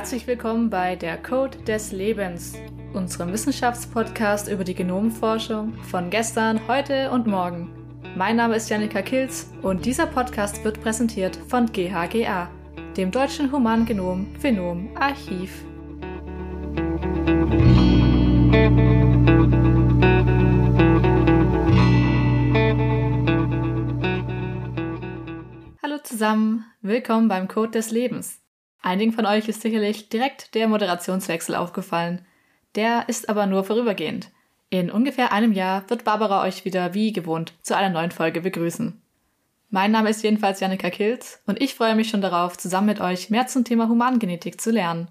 Herzlich willkommen bei Der Code des Lebens, unserem Wissenschaftspodcast über die Genomforschung von gestern, heute und morgen. Mein Name ist Janika Kilz und dieser Podcast wird präsentiert von GHGA, dem Deutschen Humangenom Phenom Archiv. Hallo zusammen, willkommen beim Code des Lebens. Einigen von euch ist sicherlich direkt der Moderationswechsel aufgefallen. Der ist aber nur vorübergehend. In ungefähr einem Jahr wird Barbara euch wieder wie gewohnt zu einer neuen Folge begrüßen. Mein Name ist jedenfalls Janika Kilz und ich freue mich schon darauf, zusammen mit euch mehr zum Thema Humangenetik zu lernen.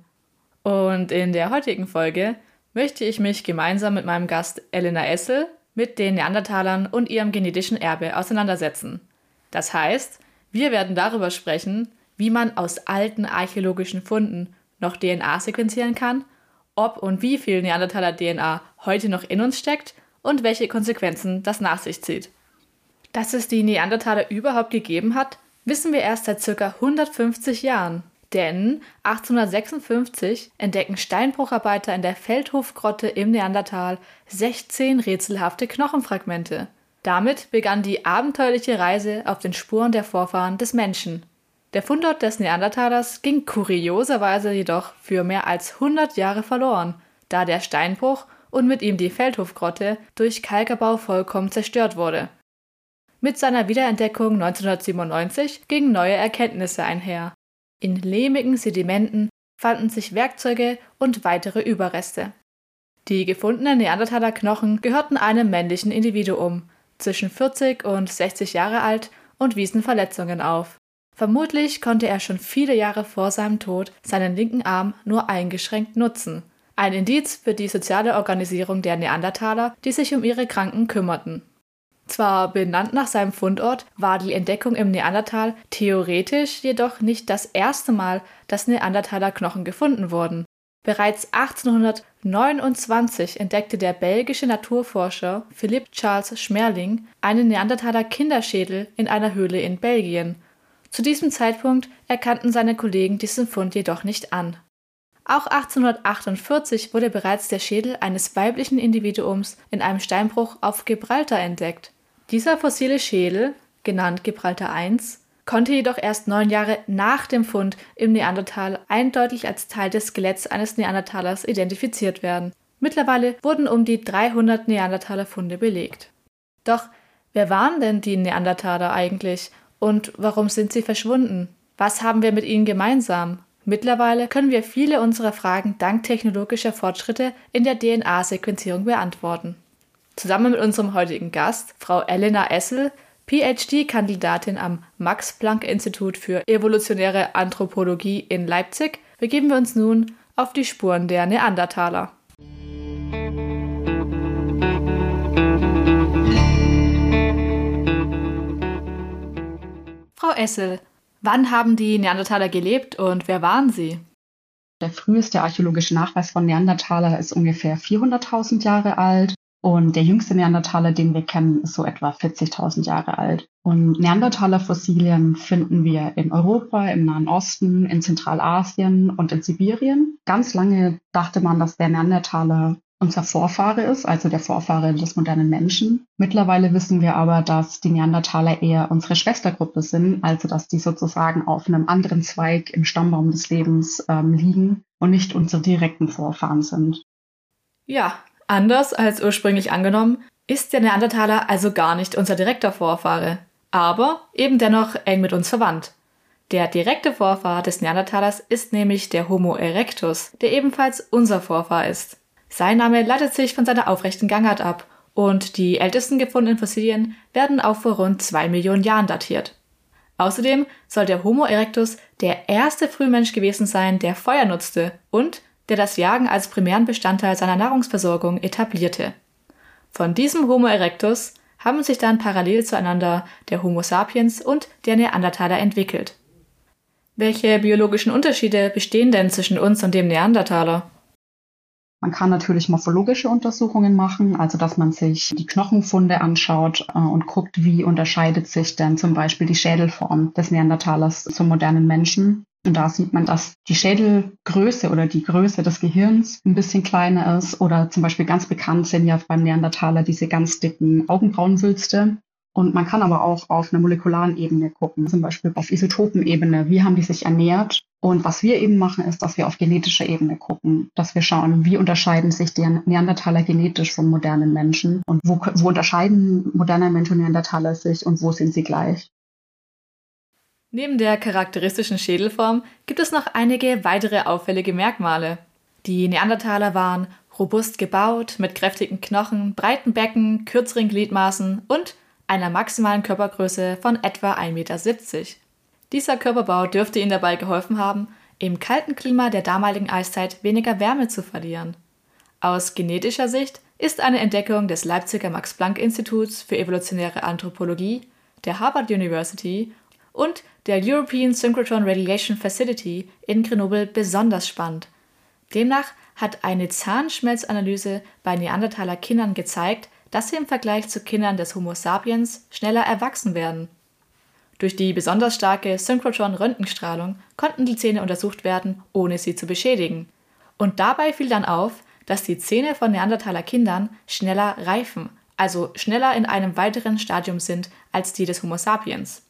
Und in der heutigen Folge möchte ich mich gemeinsam mit meinem Gast Elena Essel mit den Neandertalern und ihrem genetischen Erbe auseinandersetzen. Das heißt, wir werden darüber sprechen, wie man aus alten archäologischen Funden noch DNA sequenzieren kann, ob und wie viel Neandertaler DNA heute noch in uns steckt und welche Konsequenzen das nach sich zieht. Dass es die Neandertaler überhaupt gegeben hat, wissen wir erst seit ca. 150 Jahren. Denn 1856 entdecken Steinbrucharbeiter in der Feldhofgrotte im Neandertal 16 rätselhafte Knochenfragmente. Damit begann die abenteuerliche Reise auf den Spuren der Vorfahren des Menschen. Der Fundort des Neandertalers ging kurioserweise jedoch für mehr als 100 Jahre verloren, da der Steinbruch und mit ihm die Feldhofgrotte durch Kalkerbau vollkommen zerstört wurde. Mit seiner Wiederentdeckung 1997 gingen neue Erkenntnisse einher. In lehmigen Sedimenten fanden sich Werkzeuge und weitere Überreste. Die gefundenen Neandertaler Knochen gehörten einem männlichen Individuum, zwischen 40 und 60 Jahre alt und wiesen Verletzungen auf. Vermutlich konnte er schon viele Jahre vor seinem Tod seinen linken Arm nur eingeschränkt nutzen. Ein Indiz für die soziale Organisierung der Neandertaler, die sich um ihre Kranken kümmerten. Zwar benannt nach seinem Fundort, war die Entdeckung im Neandertal theoretisch jedoch nicht das erste Mal, dass Neandertaler Knochen gefunden wurden. Bereits 1829 entdeckte der belgische Naturforscher Philipp Charles Schmerling einen Neandertaler Kinderschädel in einer Höhle in Belgien zu diesem Zeitpunkt erkannten seine Kollegen diesen Fund jedoch nicht an. Auch 1848 wurde bereits der Schädel eines weiblichen Individuums in einem Steinbruch auf Gibraltar entdeckt. Dieser fossile Schädel, genannt Gibraltar I, konnte jedoch erst neun Jahre nach dem Fund im Neandertal eindeutig als Teil des Skeletts eines Neandertalers identifiziert werden. Mittlerweile wurden um die 300 Neandertaler-Funde belegt. Doch wer waren denn die Neandertaler eigentlich und warum sind sie verschwunden? Was haben wir mit ihnen gemeinsam? Mittlerweile können wir viele unserer Fragen dank technologischer Fortschritte in der DNA-Sequenzierung beantworten. Zusammen mit unserem heutigen Gast, Frau Elena Essel, PhD-Kandidatin am Max-Planck-Institut für evolutionäre Anthropologie in Leipzig, begeben wir uns nun auf die Spuren der Neandertaler. Frau Essel, wann haben die Neandertaler gelebt und wer waren sie? Der früheste archäologische Nachweis von Neandertaler ist ungefähr 400.000 Jahre alt und der jüngste Neandertaler, den wir kennen, ist so etwa 40.000 Jahre alt. Und Neandertaler-Fossilien finden wir in Europa, im Nahen Osten, in Zentralasien und in Sibirien. Ganz lange dachte man, dass der Neandertaler unser Vorfahre ist, also der Vorfahre des modernen Menschen. Mittlerweile wissen wir aber, dass die Neandertaler eher unsere Schwestergruppe sind, also dass die sozusagen auf einem anderen Zweig im Stammbaum des Lebens ähm, liegen und nicht unsere direkten Vorfahren sind. Ja, anders als ursprünglich angenommen, ist der Neandertaler also gar nicht unser direkter Vorfahre, aber eben dennoch eng mit uns verwandt. Der direkte Vorfahr des Neandertalers ist nämlich der Homo erectus, der ebenfalls unser Vorfahr ist. Sein Name leitet sich von seiner aufrechten Gangart ab und die ältesten gefundenen Fossilien werden auch vor rund zwei Millionen Jahren datiert. Außerdem soll der Homo erectus der erste Frühmensch gewesen sein, der Feuer nutzte und der das Jagen als primären Bestandteil seiner Nahrungsversorgung etablierte. Von diesem Homo erectus haben sich dann parallel zueinander der Homo sapiens und der Neandertaler entwickelt. Welche biologischen Unterschiede bestehen denn zwischen uns und dem Neandertaler? Man kann natürlich morphologische Untersuchungen machen, also dass man sich die Knochenfunde anschaut äh, und guckt, wie unterscheidet sich denn zum Beispiel die Schädelform des Neandertalers zum modernen Menschen. Und da sieht man, dass die Schädelgröße oder die Größe des Gehirns ein bisschen kleiner ist. Oder zum Beispiel ganz bekannt sind ja beim Neandertaler diese ganz dicken Augenbrauenwülste. Und man kann aber auch auf einer molekularen Ebene gucken, zum Beispiel auf Isotopenebene. Wie haben die sich ernährt? Und was wir eben machen, ist, dass wir auf genetischer Ebene gucken, dass wir schauen, wie unterscheiden sich die Neandertaler genetisch von modernen Menschen und wo, wo unterscheiden moderne Menschen und Neandertaler sich und wo sind sie gleich. Neben der charakteristischen Schädelform gibt es noch einige weitere auffällige Merkmale. Die Neandertaler waren robust gebaut, mit kräftigen Knochen, breiten Becken, kürzeren Gliedmaßen und einer maximalen Körpergröße von etwa 1,70 Meter. Dieser Körperbau dürfte ihnen dabei geholfen haben, im kalten Klima der damaligen Eiszeit weniger Wärme zu verlieren. Aus genetischer Sicht ist eine Entdeckung des Leipziger Max-Planck-Instituts für evolutionäre Anthropologie, der Harvard University und der European Synchrotron Radiation Facility in Grenoble besonders spannend. Demnach hat eine Zahnschmelzanalyse bei Neandertaler Kindern gezeigt, dass sie im Vergleich zu Kindern des Homo sapiens schneller erwachsen werden. Durch die besonders starke Synchrotron-Röntgenstrahlung konnten die Zähne untersucht werden, ohne sie zu beschädigen. Und dabei fiel dann auf, dass die Zähne von Neandertaler Kindern schneller reifen, also schneller in einem weiteren Stadium sind als die des Homo sapiens.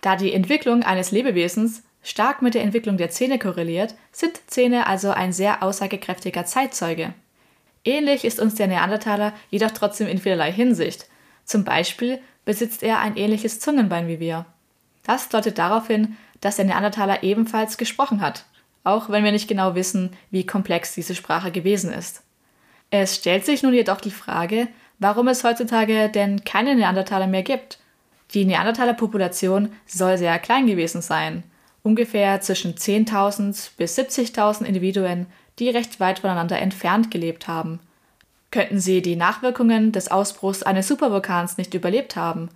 Da die Entwicklung eines Lebewesens stark mit der Entwicklung der Zähne korreliert, sind Zähne also ein sehr aussagekräftiger Zeitzeuge. Ähnlich ist uns der Neandertaler jedoch trotzdem in vielerlei Hinsicht. Zum Beispiel besitzt er ein ähnliches Zungenbein wie wir. Das deutet darauf hin, dass der Neandertaler ebenfalls gesprochen hat, auch wenn wir nicht genau wissen, wie komplex diese Sprache gewesen ist. Es stellt sich nun jedoch die Frage, warum es heutzutage denn keine Neandertaler mehr gibt. Die Neandertaler-Population soll sehr klein gewesen sein, ungefähr zwischen 10.000 bis 70.000 Individuen, die recht weit voneinander entfernt gelebt haben. Könnten sie die Nachwirkungen des Ausbruchs eines Supervulkans nicht überlebt haben?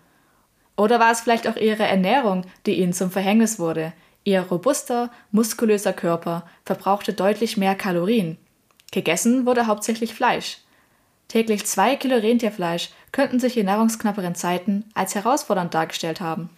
Oder war es vielleicht auch ihre Ernährung, die ihnen zum Verhängnis wurde? Ihr robuster, muskulöser Körper verbrauchte deutlich mehr Kalorien. Gegessen wurde hauptsächlich Fleisch. Täglich zwei Kilo Rentierfleisch könnten sich in nahrungsknapperen Zeiten als herausfordernd dargestellt haben.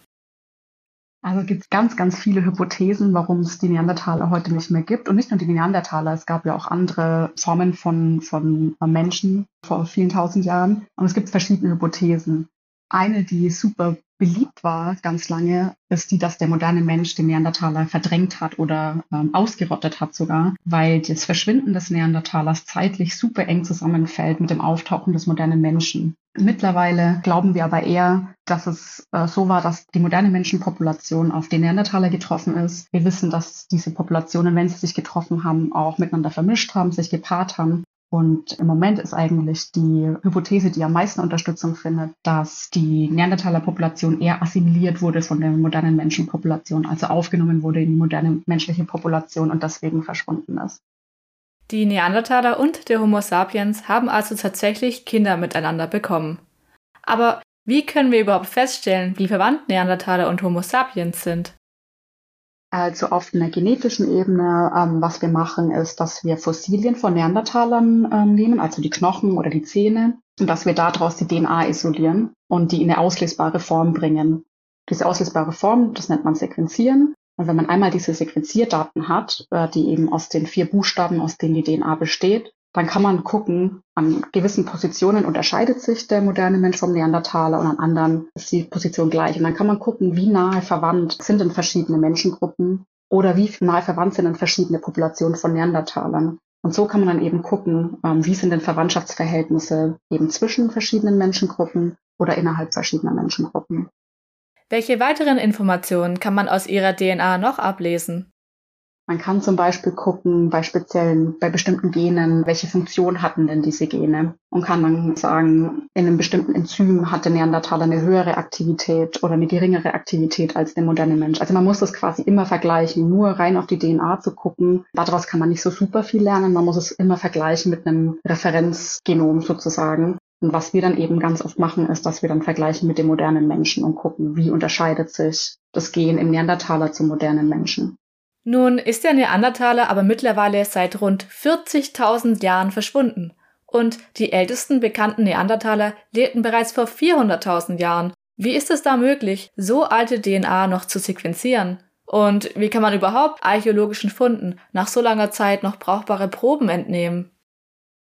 Also gibt es ganz, ganz viele Hypothesen, warum es die Neandertaler heute nicht mehr gibt. Und nicht nur die Neandertaler, es gab ja auch andere Formen von, von Menschen vor vielen tausend Jahren. Und es gibt verschiedene Hypothesen. Eine, die super beliebt war ganz lange, ist die, dass der moderne Mensch den Neandertaler verdrängt hat oder ähm, ausgerottet hat sogar, weil das Verschwinden des Neandertalers zeitlich super eng zusammenfällt mit dem Auftauchen des modernen Menschen. Mittlerweile glauben wir aber eher, dass es äh, so war, dass die moderne Menschenpopulation auf den Neandertaler getroffen ist. Wir wissen, dass diese Populationen, wenn sie sich getroffen haben, auch miteinander vermischt haben, sich gepaart haben und im Moment ist eigentlich die Hypothese, die am meisten Unterstützung findet, dass die Neandertaler-Population eher assimiliert wurde von der modernen Menschenpopulation, also aufgenommen wurde in die moderne menschliche Population und deswegen verschwunden ist. Die Neandertaler und der Homo sapiens haben also tatsächlich Kinder miteinander bekommen. Aber wie können wir überhaupt feststellen, wie verwandt Neandertaler und Homo sapiens sind? Also auf einer genetischen Ebene, ähm, was wir machen, ist, dass wir Fossilien von Neandertalern ähm, nehmen, also die Knochen oder die Zähne, und dass wir daraus die DNA isolieren und die in eine auslesbare Form bringen. Diese auslesbare Form, das nennt man Sequenzieren. Und wenn man einmal diese Sequenzierdaten hat, äh, die eben aus den vier Buchstaben, aus denen die DNA besteht, dann kann man gucken, an gewissen Positionen unterscheidet sich der moderne Mensch vom Neandertaler und an anderen ist die Position gleich. Und dann kann man gucken, wie nahe verwandt sind denn verschiedene Menschengruppen oder wie nahe verwandt sind denn verschiedene Populationen von Neandertalern. Und so kann man dann eben gucken, ähm, wie sind denn Verwandtschaftsverhältnisse eben zwischen verschiedenen Menschengruppen oder innerhalb verschiedener Menschengruppen. Welche weiteren Informationen kann man aus ihrer DNA noch ablesen? Man kann zum Beispiel gucken bei speziellen, bei bestimmten Genen, welche Funktion hatten denn diese Gene und kann dann sagen, in einem bestimmten Enzym hat der Neandertaler eine höhere Aktivität oder eine geringere Aktivität als der moderne Mensch. Also man muss das quasi immer vergleichen, nur rein auf die DNA zu gucken. Daraus kann man nicht so super viel lernen. Man muss es immer vergleichen mit einem Referenzgenom sozusagen. Und was wir dann eben ganz oft machen, ist, dass wir dann vergleichen mit dem modernen Menschen und gucken, wie unterscheidet sich das Gen im Neandertaler zum modernen Menschen. Nun ist der Neandertaler aber mittlerweile seit rund 40.000 Jahren verschwunden. Und die ältesten bekannten Neandertaler lebten bereits vor 400.000 Jahren. Wie ist es da möglich, so alte DNA noch zu sequenzieren? Und wie kann man überhaupt archäologischen Funden nach so langer Zeit noch brauchbare Proben entnehmen?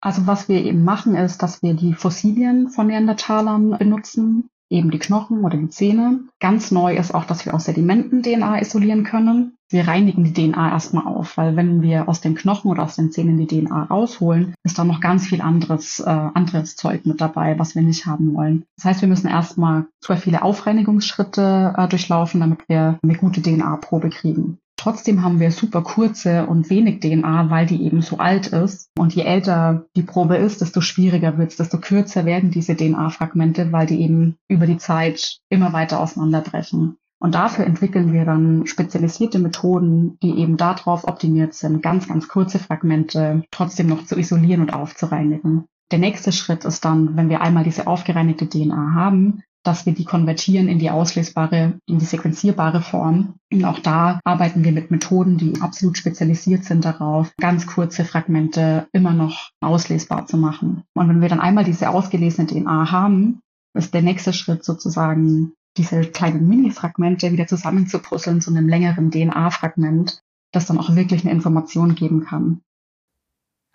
Also was wir eben machen, ist, dass wir die Fossilien von Neandertalern benutzen, eben die Knochen oder die Zähne. Ganz neu ist auch, dass wir aus Sedimenten DNA isolieren können. Wir reinigen die DNA erstmal auf, weil wenn wir aus den Knochen oder aus den Zähnen die DNA rausholen, ist da noch ganz viel anderes, äh, anderes Zeug mit dabei, was wir nicht haben wollen. Das heißt, wir müssen erstmal super viele Aufreinigungsschritte äh, durchlaufen, damit wir eine gute DNA-Probe kriegen. Trotzdem haben wir super kurze und wenig DNA, weil die eben so alt ist. Und je älter die Probe ist, desto schwieriger wird es, desto kürzer werden diese DNA-Fragmente, weil die eben über die Zeit immer weiter auseinanderbrechen. Und dafür entwickeln wir dann spezialisierte Methoden, die eben darauf optimiert sind, ganz, ganz kurze Fragmente trotzdem noch zu isolieren und aufzureinigen. Der nächste Schritt ist dann, wenn wir einmal diese aufgereinigte DNA haben, dass wir die konvertieren in die auslesbare, in die sequenzierbare Form. Und auch da arbeiten wir mit Methoden, die absolut spezialisiert sind darauf, ganz kurze Fragmente immer noch auslesbar zu machen. Und wenn wir dann einmal diese ausgelesene DNA haben, ist der nächste Schritt sozusagen, diese kleinen Mini-Fragmente wieder zusammenzupuzzeln zu einem längeren DNA-Fragment, das dann auch wirklich eine Information geben kann.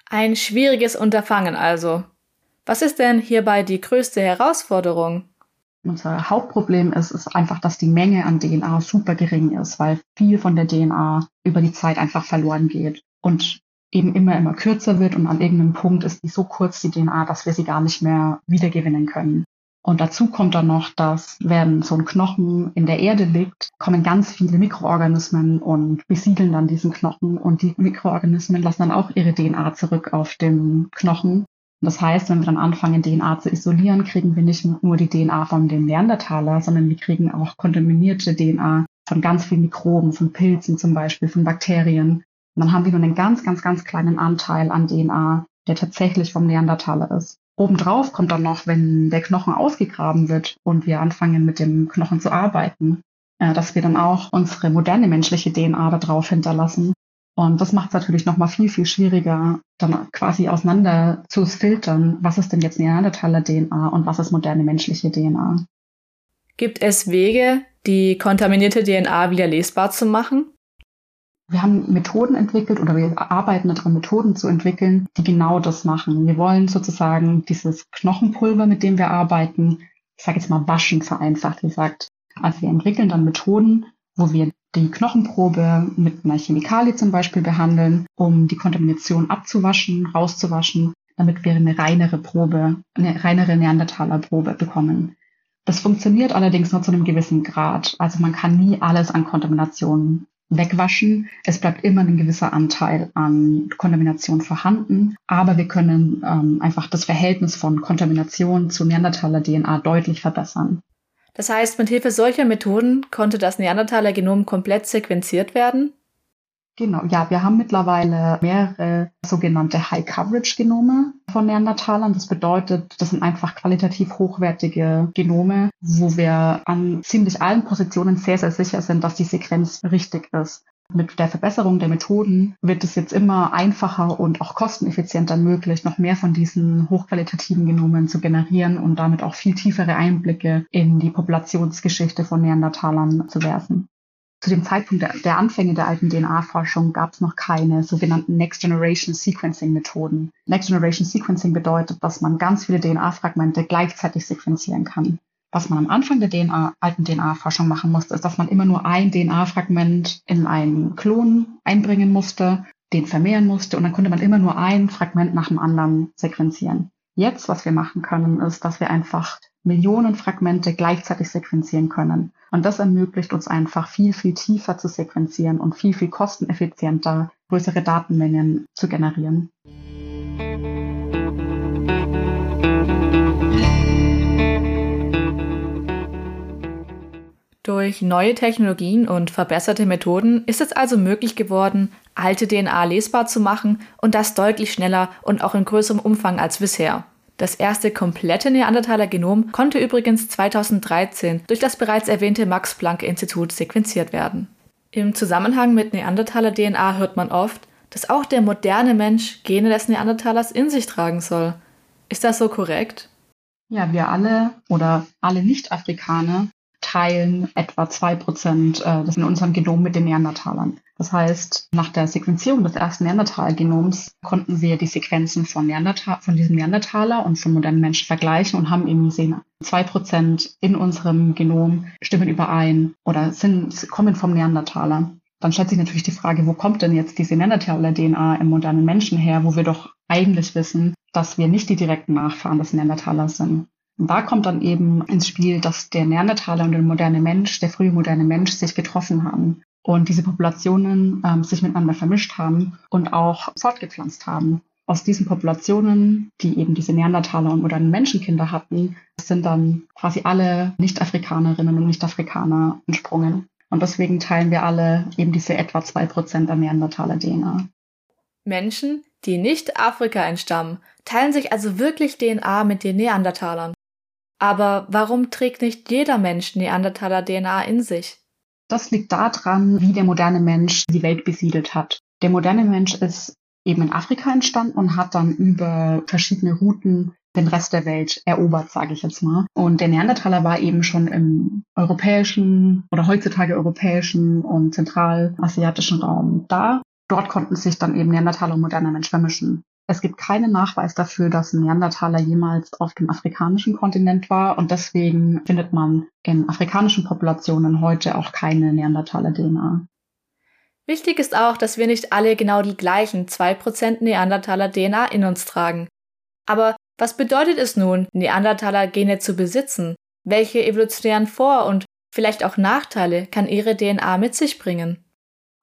Ein schwieriges Unterfangen also. Was ist denn hierbei die größte Herausforderung? Unser Hauptproblem ist, ist einfach, dass die Menge an DNA super gering ist, weil viel von der DNA über die Zeit einfach verloren geht und eben immer, immer kürzer wird und an irgendeinem Punkt ist die so kurz, die DNA, dass wir sie gar nicht mehr wiedergewinnen können. Und dazu kommt dann noch, dass wenn so ein Knochen in der Erde liegt, kommen ganz viele Mikroorganismen und besiedeln dann diesen Knochen und die Mikroorganismen lassen dann auch ihre DNA zurück auf dem Knochen das heißt, wenn wir dann anfangen, DNA zu isolieren, kriegen wir nicht nur die DNA von dem Neandertaler, sondern wir kriegen auch kontaminierte DNA von ganz vielen Mikroben, von Pilzen zum Beispiel, von Bakterien. Und dann haben wir nur einen ganz, ganz, ganz kleinen Anteil an DNA, der tatsächlich vom Neandertaler ist. Obendrauf kommt dann noch, wenn der Knochen ausgegraben wird und wir anfangen mit dem Knochen zu arbeiten, äh, dass wir dann auch unsere moderne menschliche DNA da drauf hinterlassen. Und das macht es natürlich nochmal viel, viel schwieriger, dann quasi auseinander zu filtern, was ist denn jetzt Neandertaler DNA und was ist moderne menschliche DNA. Gibt es Wege, die kontaminierte DNA wieder lesbar zu machen? Wir haben Methoden entwickelt oder wir arbeiten daran, Methoden zu entwickeln, die genau das machen. Wir wollen sozusagen dieses Knochenpulver, mit dem wir arbeiten, ich sage jetzt mal waschen vereinfacht gesagt. Also wir entwickeln dann Methoden, wo wir die Knochenprobe mit einer Chemikalie zum Beispiel behandeln, um die Kontamination abzuwaschen, rauszuwaschen, damit wir eine reinere Probe, eine reinere Neandertaler-Probe bekommen. Das funktioniert allerdings nur zu einem gewissen Grad. Also man kann nie alles an Kontamination wegwaschen. Es bleibt immer ein gewisser Anteil an Kontamination vorhanden, aber wir können ähm, einfach das Verhältnis von Kontamination zu Neandertaler DNA deutlich verbessern. Das heißt, mit Hilfe solcher Methoden konnte das Neandertaler-Genom komplett sequenziert werden? Genau, ja, wir haben mittlerweile mehrere sogenannte High-Coverage-Genome von Neandertalern. Das bedeutet, das sind einfach qualitativ hochwertige Genome, wo wir an ziemlich allen Positionen sehr, sehr sicher sind, dass die Sequenz richtig ist. Mit der Verbesserung der Methoden wird es jetzt immer einfacher und auch kosteneffizienter möglich, noch mehr von diesen hochqualitativen Genomen zu generieren und damit auch viel tiefere Einblicke in die Populationsgeschichte von Neandertalern zu werfen. Zu dem Zeitpunkt der, Anfänge der alten DNA-Forschung gab es noch keine sogenannten Next Generation Sequencing Methoden. Next Generation Sequencing bedeutet, dass man ganz viele DNA-Fragmente gleichzeitig sequenzieren kann. Was man am Anfang der DNA, alten DNA-Forschung machen musste, ist, dass man immer nur ein DNA-Fragment in einen Klon einbringen musste, den vermehren musste und dann konnte man immer nur ein Fragment nach dem anderen sequenzieren. Jetzt, was wir machen können, ist, dass wir einfach Millionen Fragmente gleichzeitig sequenzieren können. Und das ermöglicht uns einfach viel, viel tiefer zu sequenzieren und viel, viel kosteneffizienter größere Datenmengen zu generieren. Durch neue Technologien und verbesserte Methoden ist es also möglich geworden, alte DNA lesbar zu machen und das deutlich schneller und auch in größerem Umfang als bisher. Das erste komplette Neandertaler Genom konnte übrigens 2013 durch das bereits erwähnte Max Planck Institut sequenziert werden. Im Zusammenhang mit Neandertaler DNA hört man oft, dass auch der moderne Mensch Gene des Neandertalers in sich tragen soll. Ist das so korrekt? Ja, wir alle oder alle Nicht-Afrikaner teilen etwa zwei Prozent äh, in unserem Genom mit den Neandertalern. Das heißt, nach der Sequenzierung des ersten Neandertal-Genoms konnten wir die Sequenzen von, Neandertal, von diesem Neandertaler und von modernen Menschen vergleichen und haben eben gesehen, zwei Prozent in unserem Genom stimmen überein oder sind, kommen vom Neandertaler. Dann stellt sich natürlich die Frage, wo kommt denn jetzt diese Neandertaler-DNA im modernen Menschen her, wo wir doch eigentlich wissen, dass wir nicht die direkten Nachfahren des Neandertalers sind. Und da kommt dann eben ins Spiel, dass der Neandertaler und der moderne Mensch, der frühe moderne Mensch, sich getroffen haben und diese Populationen ähm, sich miteinander vermischt haben und auch fortgepflanzt haben. Aus diesen Populationen, die eben diese Neandertaler und modernen Menschenkinder hatten, sind dann quasi alle Nicht-Afrikanerinnen und Nicht-Afrikaner entsprungen. Und deswegen teilen wir alle eben diese etwa zwei Prozent der Neandertaler-DNA. Menschen, die nicht Afrika entstammen, teilen sich also wirklich DNA mit den Neandertalern. Aber warum trägt nicht jeder Mensch Neandertaler-DNA in sich? Das liegt daran, wie der moderne Mensch die Welt besiedelt hat. Der moderne Mensch ist eben in Afrika entstanden und hat dann über verschiedene Routen den Rest der Welt erobert, sage ich jetzt mal. Und der Neandertaler war eben schon im europäischen oder heutzutage europäischen und zentralasiatischen Raum da. Dort konnten sich dann eben Neandertaler und moderner Mensch vermischen. Es gibt keinen Nachweis dafür, dass ein Neandertaler jemals auf dem afrikanischen Kontinent war und deswegen findet man in afrikanischen Populationen heute auch keine Neandertaler-DNA. Wichtig ist auch, dass wir nicht alle genau die gleichen 2% Neandertaler-DNA in uns tragen. Aber was bedeutet es nun, Neandertaler-Gene zu besitzen? Welche evolutionären Vor- und vielleicht auch Nachteile kann ihre DNA mit sich bringen?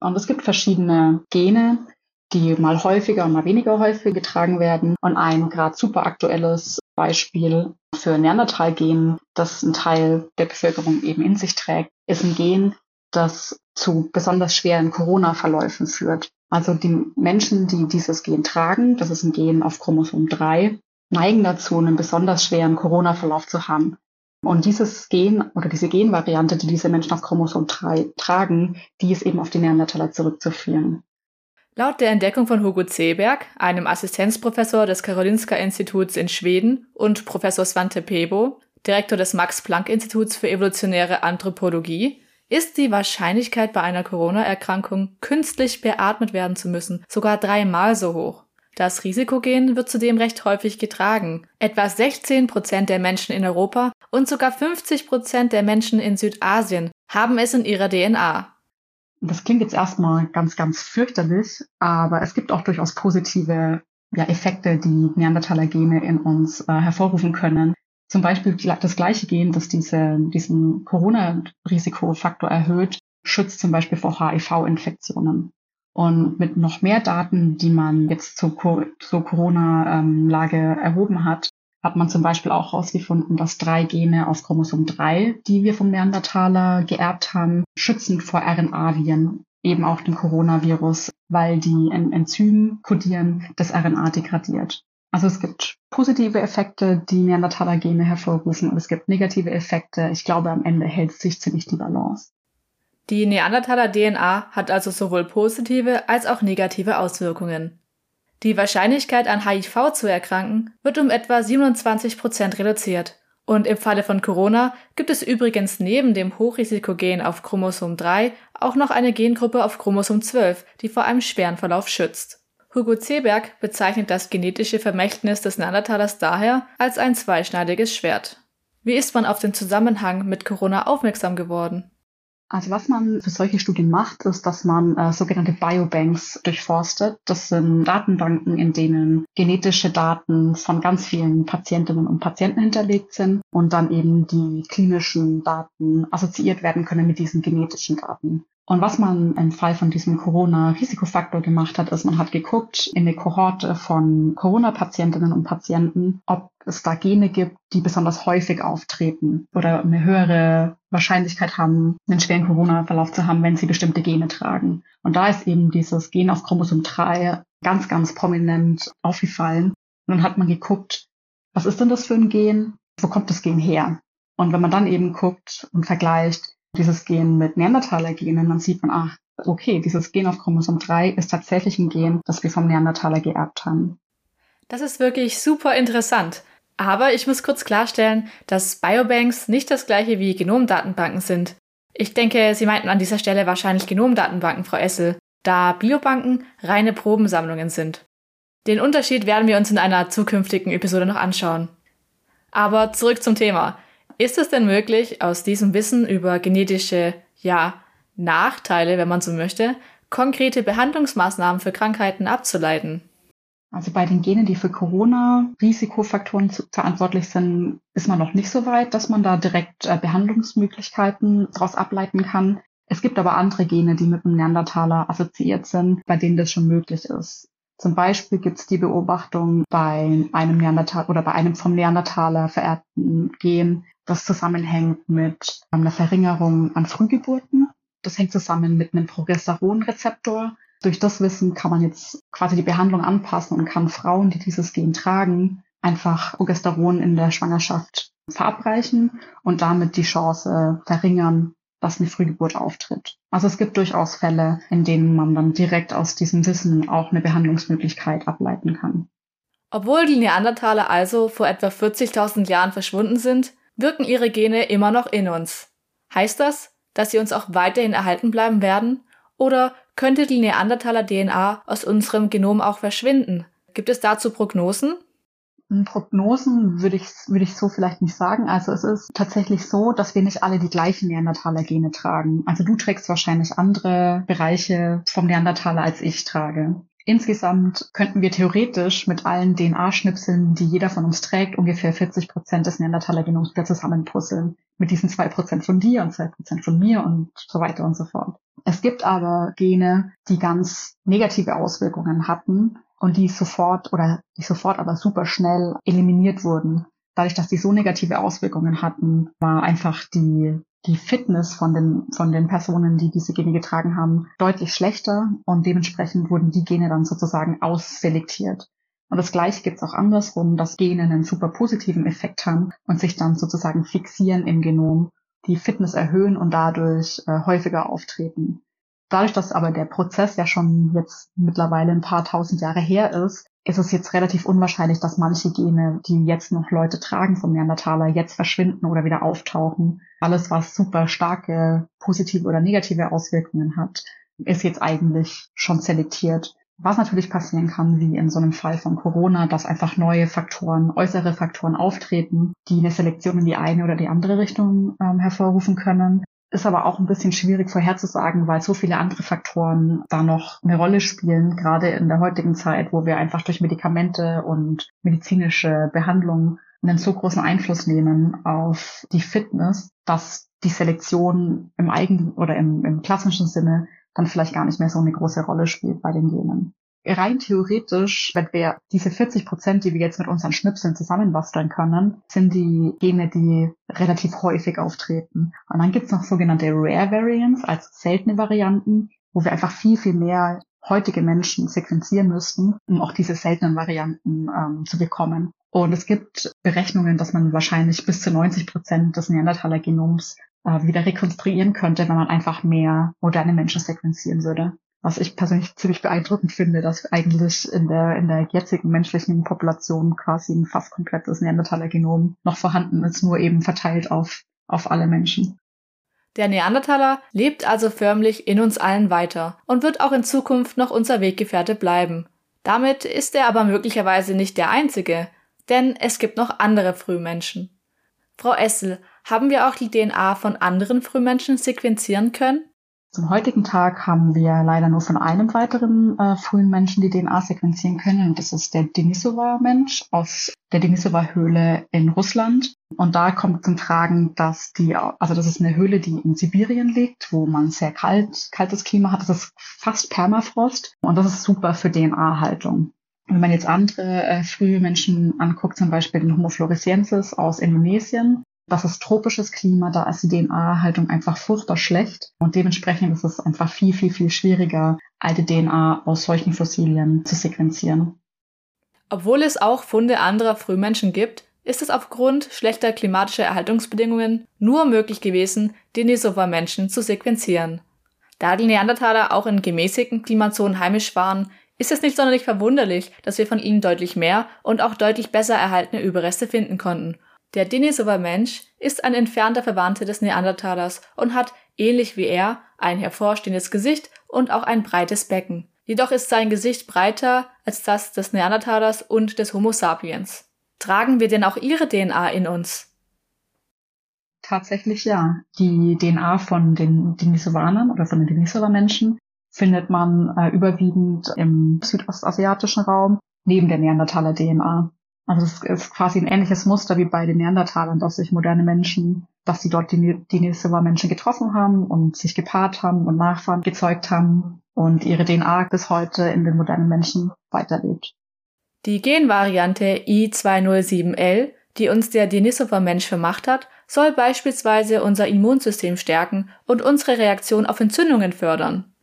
Und es gibt verschiedene Gene, die mal häufiger und mal weniger häufig getragen werden. Und ein gerade super aktuelles Beispiel für Neandertal-Gen, das ein Teil der Bevölkerung eben in sich trägt, ist ein Gen, das zu besonders schweren Corona-Verläufen führt. Also die Menschen, die dieses Gen tragen, das ist ein Gen auf Chromosom 3, neigen dazu, einen besonders schweren Corona-Verlauf zu haben. Und dieses Gen oder diese Genvariante, die diese Menschen auf Chromosom 3 tragen, die ist eben auf die Neandertaler zurückzuführen. Laut der Entdeckung von Hugo Zeberg, einem Assistenzprofessor des Karolinska-Instituts in Schweden, und Professor Svante Pebo, Direktor des Max-Planck-Instituts für evolutionäre Anthropologie, ist die Wahrscheinlichkeit bei einer Corona-Erkrankung künstlich beatmet werden zu müssen sogar dreimal so hoch. Das Risikogen wird zudem recht häufig getragen. Etwa 16 Prozent der Menschen in Europa und sogar 50 Prozent der Menschen in Südasien haben es in ihrer DNA. Das klingt jetzt erstmal ganz, ganz fürchterlich, aber es gibt auch durchaus positive ja, Effekte, die Neandertaler-Gene in uns äh, hervorrufen können. Zum Beispiel das gleiche Gen, das diese, diesen Corona-Risikofaktor erhöht, schützt zum Beispiel vor HIV-Infektionen. Und mit noch mehr Daten, die man jetzt zur, zur Corona-Lage ähm, erhoben hat, hat man zum Beispiel auch herausgefunden, dass drei Gene aus Chromosom 3, die wir vom Neandertaler geerbt haben, schützen vor RNA-Viren, eben auch dem Coronavirus, weil die ein Enzym kodieren, das RNA degradiert. Also es gibt positive Effekte, die Neandertaler-Gene hervorrufen und es gibt negative Effekte. Ich glaube, am Ende hält sich ziemlich die Balance. Die Neandertaler-DNA hat also sowohl positive als auch negative Auswirkungen. Die Wahrscheinlichkeit an HIV zu erkranken wird um etwa 27 Prozent reduziert. Und im Falle von Corona gibt es übrigens neben dem Hochrisikogen auf Chromosom 3 auch noch eine Gengruppe auf Chromosom 12, die vor einem schweren Verlauf schützt. Hugo Zeberg bezeichnet das genetische Vermächtnis des Neandertalers daher als ein zweischneidiges Schwert. Wie ist man auf den Zusammenhang mit Corona aufmerksam geworden? Also was man für solche Studien macht, ist, dass man äh, sogenannte Biobanks durchforstet. Das sind Datenbanken, in denen genetische Daten von ganz vielen Patientinnen und Patienten hinterlegt sind und dann eben die klinischen Daten assoziiert werden können mit diesen genetischen Daten. Und was man im Fall von diesem Corona-Risikofaktor gemacht hat, ist, man hat geguckt in der Kohorte von Corona-Patientinnen und Patienten, ob es da Gene gibt, die besonders häufig auftreten oder eine höhere Wahrscheinlichkeit haben, einen schweren Corona-Verlauf zu haben, wenn sie bestimmte Gene tragen. Und da ist eben dieses Gen auf Chromosom 3 ganz, ganz prominent aufgefallen. Und dann hat man geguckt, was ist denn das für ein Gen? Wo kommt das Gen her? Und wenn man dann eben guckt und vergleicht, dieses Gen mit Neandertaler-Genen, dann sieht man, ach, okay, dieses Gen auf Chromosom 3 ist tatsächlich ein Gen, das wir vom Neandertaler geerbt haben. Das ist wirklich super interessant. Aber ich muss kurz klarstellen, dass Biobanks nicht das gleiche wie Genomdatenbanken sind. Ich denke, Sie meinten an dieser Stelle wahrscheinlich Genomdatenbanken, Frau Essel, da Biobanken reine Probensammlungen sind. Den Unterschied werden wir uns in einer zukünftigen Episode noch anschauen. Aber zurück zum Thema. Ist es denn möglich, aus diesem Wissen über genetische, ja, Nachteile, wenn man so möchte, konkrete Behandlungsmaßnahmen für Krankheiten abzuleiten? Also bei den Genen, die für Corona-Risikofaktoren verantwortlich sind, ist man noch nicht so weit, dass man da direkt äh, Behandlungsmöglichkeiten daraus ableiten kann. Es gibt aber andere Gene, die mit dem Neandertaler assoziiert sind, bei denen das schon möglich ist. Zum Beispiel gibt es die Beobachtung bei einem Neandertal oder bei einem vom Neandertaler vererbten Gen, das zusammenhängt mit einer Verringerung an Frühgeburten. Das hängt zusammen mit einem Progesteronrezeptor. Durch das Wissen kann man jetzt quasi die Behandlung anpassen und kann Frauen, die dieses Gen tragen, einfach Progesteron in der Schwangerschaft verabreichen und damit die Chance verringern, dass eine Frühgeburt auftritt. Also es gibt durchaus Fälle, in denen man dann direkt aus diesem Wissen auch eine Behandlungsmöglichkeit ableiten kann. Obwohl die Neandertaler also vor etwa 40.000 Jahren verschwunden sind, wirken ihre Gene immer noch in uns. Heißt das, dass sie uns auch weiterhin erhalten bleiben werden? Oder könnte die Neandertaler DNA aus unserem Genom auch verschwinden? Gibt es dazu Prognosen? Prognosen würde ich, würde ich so vielleicht nicht sagen. Also es ist tatsächlich so, dass wir nicht alle die gleichen Neandertaler-Gene tragen. Also du trägst wahrscheinlich andere Bereiche vom Neandertaler als ich trage. Insgesamt könnten wir theoretisch mit allen DNA-Schnipseln, die jeder von uns trägt, ungefähr 40 Prozent des Neandertaler-Genoms wieder zusammenpuzzeln. Mit diesen zwei Prozent von dir und zwei Prozent von mir und so weiter und so fort. Es gibt aber Gene, die ganz negative Auswirkungen hatten und die sofort oder die sofort aber super schnell eliminiert wurden. Dadurch, dass die so negative Auswirkungen hatten, war einfach die die Fitness von den, von den Personen, die diese Gene getragen haben, deutlich schlechter und dementsprechend wurden die Gene dann sozusagen ausselektiert. Und das Gleiche gibt es auch andersrum, dass Gene einen super positiven Effekt haben und sich dann sozusagen fixieren im Genom, die Fitness erhöhen und dadurch äh, häufiger auftreten. Dadurch, dass aber der Prozess ja schon jetzt mittlerweile ein paar tausend Jahre her ist, ist es jetzt relativ unwahrscheinlich, dass manche Gene, die jetzt noch Leute tragen vom Neandertaler, jetzt verschwinden oder wieder auftauchen. Alles, was super starke positive oder negative Auswirkungen hat, ist jetzt eigentlich schon selektiert. Was natürlich passieren kann, wie in so einem Fall von Corona, dass einfach neue Faktoren, äußere Faktoren auftreten, die eine Selektion in die eine oder die andere Richtung ähm, hervorrufen können ist aber auch ein bisschen schwierig vorherzusagen, weil so viele andere Faktoren da noch eine Rolle spielen, gerade in der heutigen Zeit, wo wir einfach durch Medikamente und medizinische Behandlungen einen so großen Einfluss nehmen auf die Fitness, dass die Selektion im eigenen oder im, im klassischen Sinne dann vielleicht gar nicht mehr so eine große Rolle spielt bei den Genen rein theoretisch, wenn wir diese 40 Prozent, die wir jetzt mit unseren Schnipseln zusammenbasteln können, sind die Gene, die relativ häufig auftreten. Und dann gibt's noch sogenannte Rare Variants, also seltene Varianten, wo wir einfach viel, viel mehr heutige Menschen sequenzieren müssten, um auch diese seltenen Varianten ähm, zu bekommen. Und es gibt Berechnungen, dass man wahrscheinlich bis zu 90 Prozent des Neandertaler-Genoms äh, wieder rekonstruieren könnte, wenn man einfach mehr moderne Menschen sequenzieren würde was ich persönlich ziemlich beeindruckend finde, dass eigentlich in der, in der jetzigen menschlichen Population quasi ein fast komplettes Neandertaler-Genom noch vorhanden ist, nur eben verteilt auf, auf alle Menschen. Der Neandertaler lebt also förmlich in uns allen weiter und wird auch in Zukunft noch unser Weggefährte bleiben. Damit ist er aber möglicherweise nicht der einzige, denn es gibt noch andere Frühmenschen. Frau Essel, haben wir auch die DNA von anderen Frühmenschen sequenzieren können? Zum heutigen Tag haben wir leider nur von einem weiteren äh, frühen Menschen die DNA sequenzieren können. Und das ist der Denisova-Mensch aus der Denisova-Höhle in Russland. Und da kommt zum Tragen, dass die, also das ist eine Höhle, die in Sibirien liegt, wo man sehr kalt, kaltes Klima hat. Das ist fast Permafrost. Und das ist super für DNA-Haltung. Wenn man jetzt andere äh, frühe Menschen anguckt, zum Beispiel den Homo floresiensis aus Indonesien, das ist tropisches Klima, da ist die DNA-Haltung einfach furchtbar schlecht und dementsprechend ist es einfach viel, viel, viel schwieriger, alte DNA aus solchen Fossilien zu sequenzieren. Obwohl es auch Funde anderer Frühmenschen gibt, ist es aufgrund schlechter klimatischer Erhaltungsbedingungen nur möglich gewesen, Denisova-Menschen zu sequenzieren. Da die Neandertaler auch in gemäßigten Klimazonen heimisch waren, ist es nicht sonderlich verwunderlich, dass wir von ihnen deutlich mehr und auch deutlich besser erhaltene Überreste finden konnten. Der Denisover Mensch ist ein entfernter Verwandter des Neandertalers und hat, ähnlich wie er, ein hervorstehendes Gesicht und auch ein breites Becken. Jedoch ist sein Gesicht breiter als das des Neandertalers und des Homo sapiens. Tragen wir denn auch ihre DNA in uns? Tatsächlich ja. Die DNA von den Denisovanern oder von den Denisover-Menschen findet man äh, überwiegend im südostasiatischen Raum neben der Neandertaler-DNA. Also es ist quasi ein ähnliches Muster wie bei den Neandertalern, dass sich moderne Menschen, dass sie dort die Denisova-Menschen getroffen haben und sich gepaart haben und Nachfahren gezeugt haben und ihre DNA bis heute in den modernen Menschen weiterlebt. Die Genvariante I207L, die uns der Denisova-Mensch vermacht hat, soll beispielsweise unser Immunsystem stärken und unsere Reaktion auf Entzündungen fördern.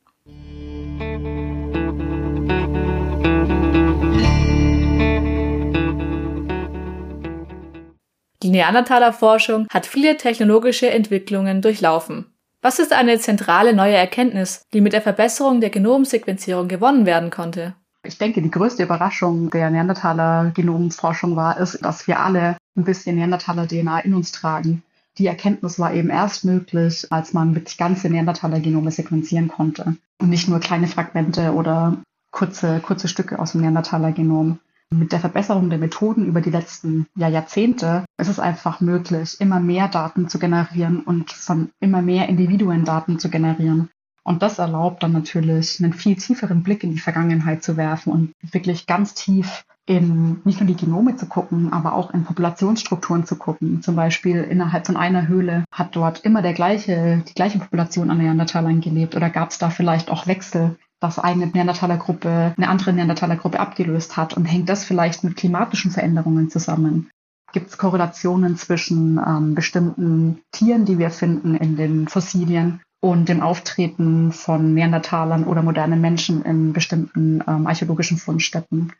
Die Neandertaler-Forschung hat viele technologische Entwicklungen durchlaufen. Was ist eine zentrale neue Erkenntnis, die mit der Verbesserung der Genomsequenzierung gewonnen werden konnte? Ich denke, die größte Überraschung der Neandertaler-Genomforschung war es, dass wir alle ein bisschen Neandertaler-DNA in uns tragen. Die Erkenntnis war eben erst möglich, als man wirklich ganze Neandertaler-Genome sequenzieren konnte und nicht nur kleine Fragmente oder kurze, kurze Stücke aus dem Neandertaler-Genom. Mit der Verbesserung der Methoden über die letzten ja, Jahrzehnte ist es einfach möglich, immer mehr Daten zu generieren und von immer mehr Individuen Daten zu generieren. Und das erlaubt dann natürlich einen viel tieferen Blick in die Vergangenheit zu werfen und wirklich ganz tief in nicht nur die Genome zu gucken, aber auch in Populationsstrukturen zu gucken. Zum Beispiel innerhalb von einer Höhle hat dort immer der gleiche, die gleiche Population an Neandertalern gelebt oder gab es da vielleicht auch Wechsel dass eine Neandertalergruppe eine andere Neandertalergruppe abgelöst hat und hängt das vielleicht mit klimatischen Veränderungen zusammen? Gibt es Korrelationen zwischen ähm, bestimmten Tieren, die wir finden in den Fossilien und dem Auftreten von Neandertalern oder modernen Menschen in bestimmten ähm, archäologischen Fundstätten?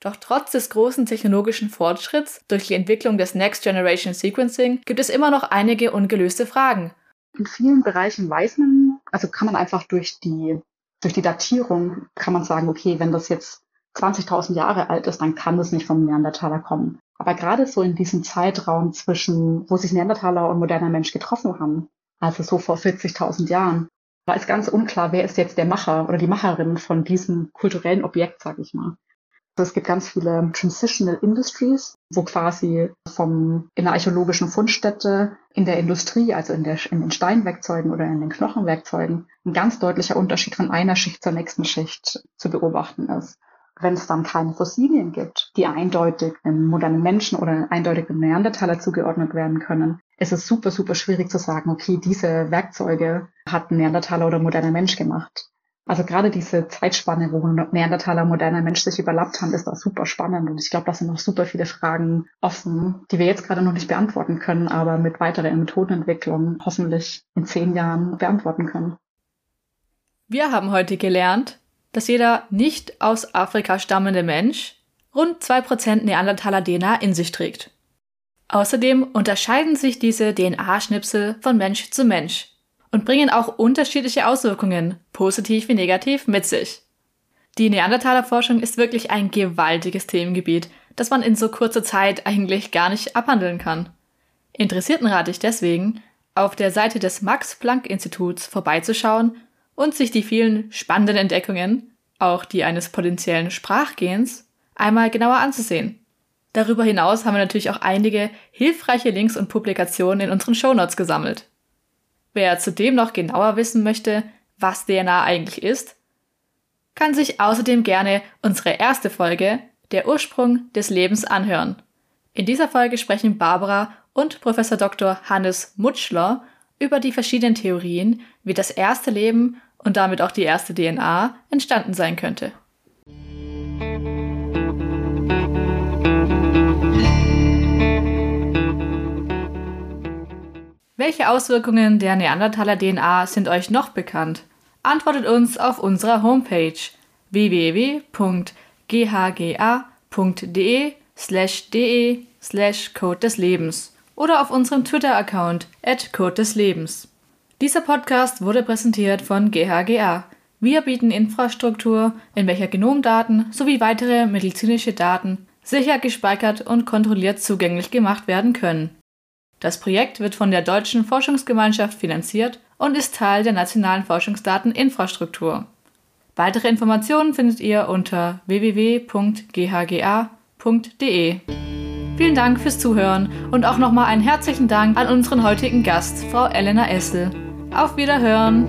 Doch trotz des großen technologischen Fortschritts durch die Entwicklung des Next Generation Sequencing gibt es immer noch einige ungelöste Fragen. In vielen Bereichen weiß man, also kann man einfach durch die durch die Datierung kann man sagen, okay, wenn das jetzt 20.000 Jahre alt ist, dann kann das nicht vom Neandertaler kommen. Aber gerade so in diesem Zeitraum zwischen, wo sich Neandertaler und moderner Mensch getroffen haben, also so vor 40.000 Jahren, war es ganz unklar, wer ist jetzt der Macher oder die Macherin von diesem kulturellen Objekt, sag ich mal. Es gibt ganz viele Transitional Industries, wo quasi vom, in der archäologischen Fundstätte, in der Industrie, also in, der, in den Steinwerkzeugen oder in den Knochenwerkzeugen, ein ganz deutlicher Unterschied von einer Schicht zur nächsten Schicht zu beobachten ist. Wenn es dann keine Fossilien gibt, die eindeutig einem modernen Menschen oder eindeutig einem Neandertaler zugeordnet werden können, ist es super, super schwierig zu sagen, okay, diese Werkzeuge hat ein Neandertaler oder moderner Mensch gemacht. Also gerade diese Zeitspanne, wo Neandertaler moderner Mensch sich überlappt haben, ist da super spannend. Und ich glaube, da sind noch super viele Fragen offen, die wir jetzt gerade noch nicht beantworten können, aber mit weiterer Methodenentwicklung hoffentlich in zehn Jahren beantworten können. Wir haben heute gelernt, dass jeder nicht aus Afrika stammende Mensch rund zwei Prozent Neandertaler DNA in sich trägt. Außerdem unterscheiden sich diese DNA-Schnipsel von Mensch zu Mensch und bringen auch unterschiedliche Auswirkungen, positiv wie negativ, mit sich. Die Neandertaler-Forschung ist wirklich ein gewaltiges Themengebiet, das man in so kurzer Zeit eigentlich gar nicht abhandeln kann. Interessierten rate ich deswegen, auf der Seite des Max-Planck-Instituts vorbeizuschauen und sich die vielen spannenden Entdeckungen, auch die eines potenziellen Sprachgens, einmal genauer anzusehen. Darüber hinaus haben wir natürlich auch einige hilfreiche Links und Publikationen in unseren Shownotes gesammelt. Wer zudem noch genauer wissen möchte, was DNA eigentlich ist, kann sich außerdem gerne unsere erste Folge, der Ursprung des Lebens, anhören. In dieser Folge sprechen Barbara und Professor Dr. Hannes Mutschler über die verschiedenen Theorien, wie das erste Leben und damit auch die erste DNA entstanden sein könnte. Welche Auswirkungen der Neandertaler DNA sind euch noch bekannt? Antwortet uns auf unserer Homepage www.ghga.de slash de slash Code des Lebens oder auf unserem Twitter-Account at Code des Lebens. Dieser Podcast wurde präsentiert von GHGA, Wir bieten Infrastruktur, in welcher Genomdaten sowie weitere medizinische Daten sicher gespeichert und kontrolliert zugänglich gemacht werden können. Das Projekt wird von der Deutschen Forschungsgemeinschaft finanziert und ist Teil der nationalen Forschungsdateninfrastruktur. Weitere Informationen findet ihr unter www.ghga.de. Vielen Dank fürs Zuhören und auch nochmal einen herzlichen Dank an unseren heutigen Gast, Frau Elena Essel. Auf Wiederhören!